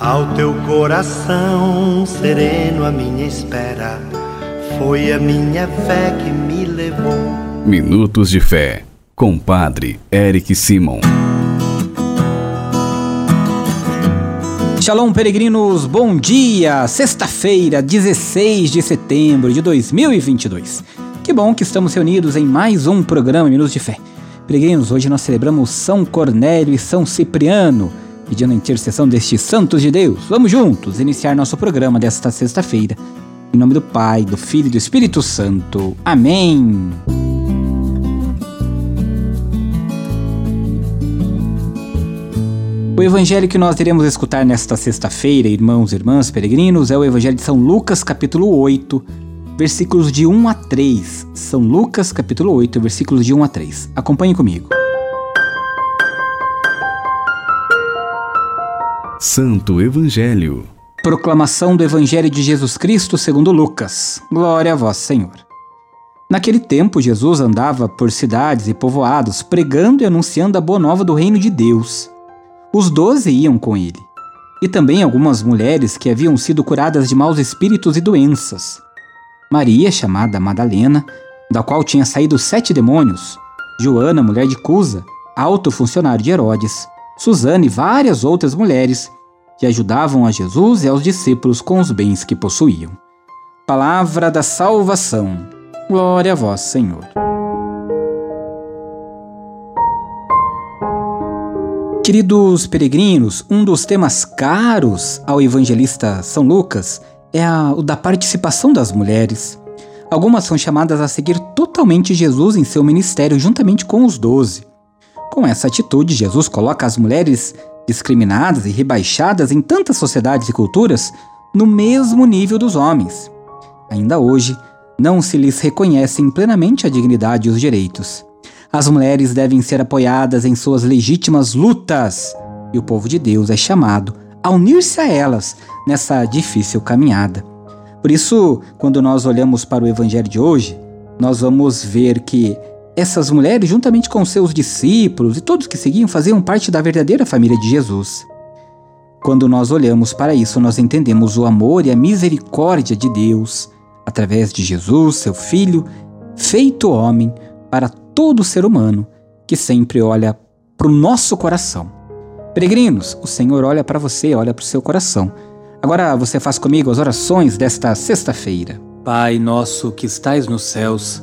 Ao teu coração sereno, a minha espera foi a minha fé que me levou. Minutos de Fé, com Padre Eric Simon. Shalom, peregrinos, bom dia! Sexta-feira, 16 de setembro de 2022. Que bom que estamos reunidos em mais um programa Minutos de Fé. Peregrinos, hoje nós celebramos São Cornélio e São Cipriano pedindo a intercessão destes santos de Deus. Vamos juntos iniciar nosso programa desta sexta-feira. Em nome do Pai, do Filho e do Espírito Santo. Amém. O evangelho que nós iremos escutar nesta sexta-feira, irmãos e irmãs peregrinos, é o evangelho de São Lucas, capítulo 8, versículos de 1 a 3. São Lucas, capítulo 8, versículos de 1 a 3. Acompanhe comigo. Santo Evangelho. Proclamação do Evangelho de Jesus Cristo segundo Lucas. Glória a vós, Senhor. Naquele tempo, Jesus andava por cidades e povoados, pregando e anunciando a boa nova do reino de Deus. Os doze iam com ele, e também algumas mulheres que haviam sido curadas de maus espíritos e doenças. Maria, chamada Madalena, da qual tinha saído sete demônios, Joana, mulher de Cusa, alto funcionário de Herodes, Susana e várias outras mulheres que ajudavam a Jesus e aos discípulos com os bens que possuíam. Palavra da salvação. Glória a vós, Senhor. Queridos peregrinos, um dos temas caros ao evangelista São Lucas é a, o da participação das mulheres. Algumas são chamadas a seguir totalmente Jesus em seu ministério juntamente com os doze. Com essa atitude, Jesus coloca as mulheres discriminadas e rebaixadas em tantas sociedades e culturas no mesmo nível dos homens. Ainda hoje, não se lhes reconhecem plenamente a dignidade e os direitos. As mulheres devem ser apoiadas em suas legítimas lutas e o povo de Deus é chamado a unir-se a elas nessa difícil caminhada. Por isso, quando nós olhamos para o Evangelho de hoje, nós vamos ver que essas mulheres, juntamente com seus discípulos e todos que seguiam, faziam parte da verdadeira família de Jesus. Quando nós olhamos para isso, nós entendemos o amor e a misericórdia de Deus através de Jesus, seu Filho, feito homem para todo ser humano que sempre olha para o nosso coração. Peregrinos, o Senhor olha para você, olha para o seu coração. Agora você faz comigo as orações desta sexta-feira. Pai nosso que estais nos céus,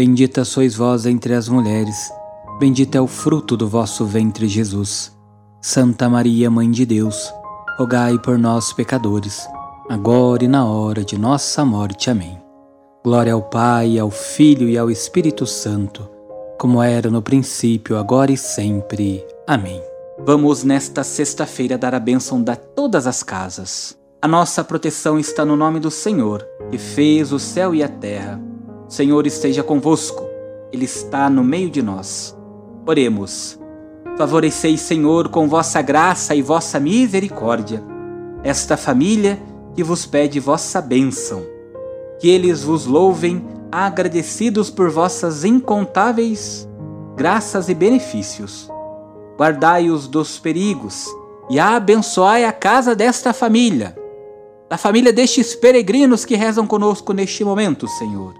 Bendita sois vós entre as mulheres, bendito é o fruto do vosso ventre, Jesus. Santa Maria, Mãe de Deus, rogai por nós, pecadores, agora e na hora de nossa morte. Amém. Glória ao Pai, ao Filho e ao Espírito Santo, como era no princípio, agora e sempre. Amém. Vamos nesta sexta-feira dar a bênção de todas as casas. A nossa proteção está no nome do Senhor, que fez o céu e a terra. Senhor esteja convosco, Ele está no meio de nós. Oremos. Favoreceis, Senhor, com vossa graça e vossa misericórdia, esta família que vos pede vossa bênção. Que eles vos louvem, agradecidos por vossas incontáveis graças e benefícios. Guardai-os dos perigos e abençoai a casa desta família, da família destes peregrinos que rezam conosco neste momento, Senhor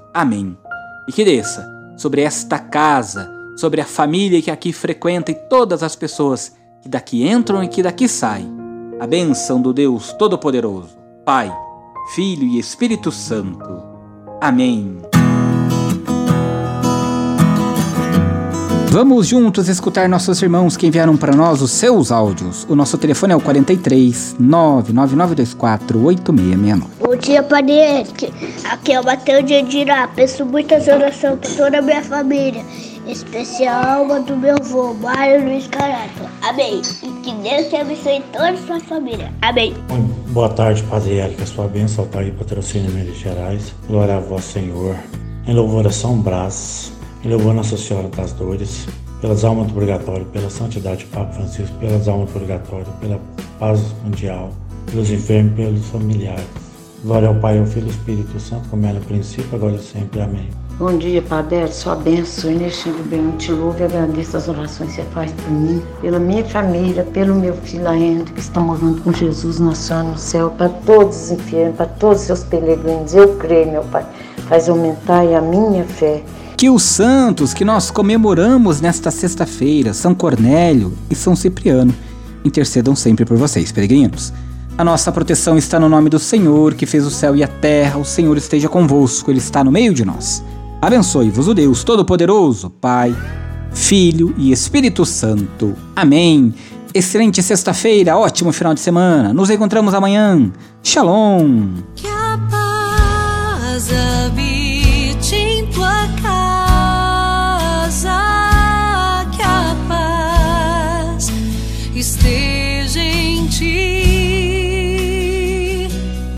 Amém. E que desça sobre esta casa, sobre a família que aqui frequenta e todas as pessoas que daqui entram e que daqui saem, a bênção do Deus Todo-Poderoso, Pai, Filho e Espírito Santo. Amém. Vamos juntos escutar nossos irmãos que enviaram para nós os seus áudios. O nosso telefone é o 43 99924 8669. Bom dia, Padre. Aqui é o Matheus de Andirá. Peço muitas orações para toda a minha família. Em especial a alma do meu avô, Mário Luiz Carato. Amém. E que Deus te abençoe toda a sua família. Amém. Boa tarde, Padre Érica. Sua bênção está aí, patrocínio Minas Gerais. Glória a vós, Senhor. Em louvor a São Brás em louvor Nossa Senhora das Dores, pelas almas do purgatório, pela santidade do Papa Francisco, pelas almas do purgatório, pela paz mundial, pelos enfermos, pelos familiares. Glória ao Pai, ao Filho e ao Espírito Santo, como era no princípio, agora e sempre. Amém. Bom dia, Padre. Sua bênção, Inês bem, eu te louvo e agradeço as orações que você faz por mim, pela minha família, pelo meu filho Henrique, que está morando com Jesus na Senhora no céu, para todos os enfermos, para todos os seus peregrinos. Eu creio, meu Pai, faz aumentar a minha fé que os santos que nós comemoramos nesta sexta-feira, São Cornélio e São Cipriano, intercedam sempre por vocês, peregrinos. A nossa proteção está no nome do Senhor, que fez o céu e a terra. O Senhor esteja convosco, Ele está no meio de nós. Abençoe-vos o Deus Todo-Poderoso, Pai, Filho e Espírito Santo. Amém. Excelente sexta-feira, ótimo final de semana. Nos encontramos amanhã. Shalom.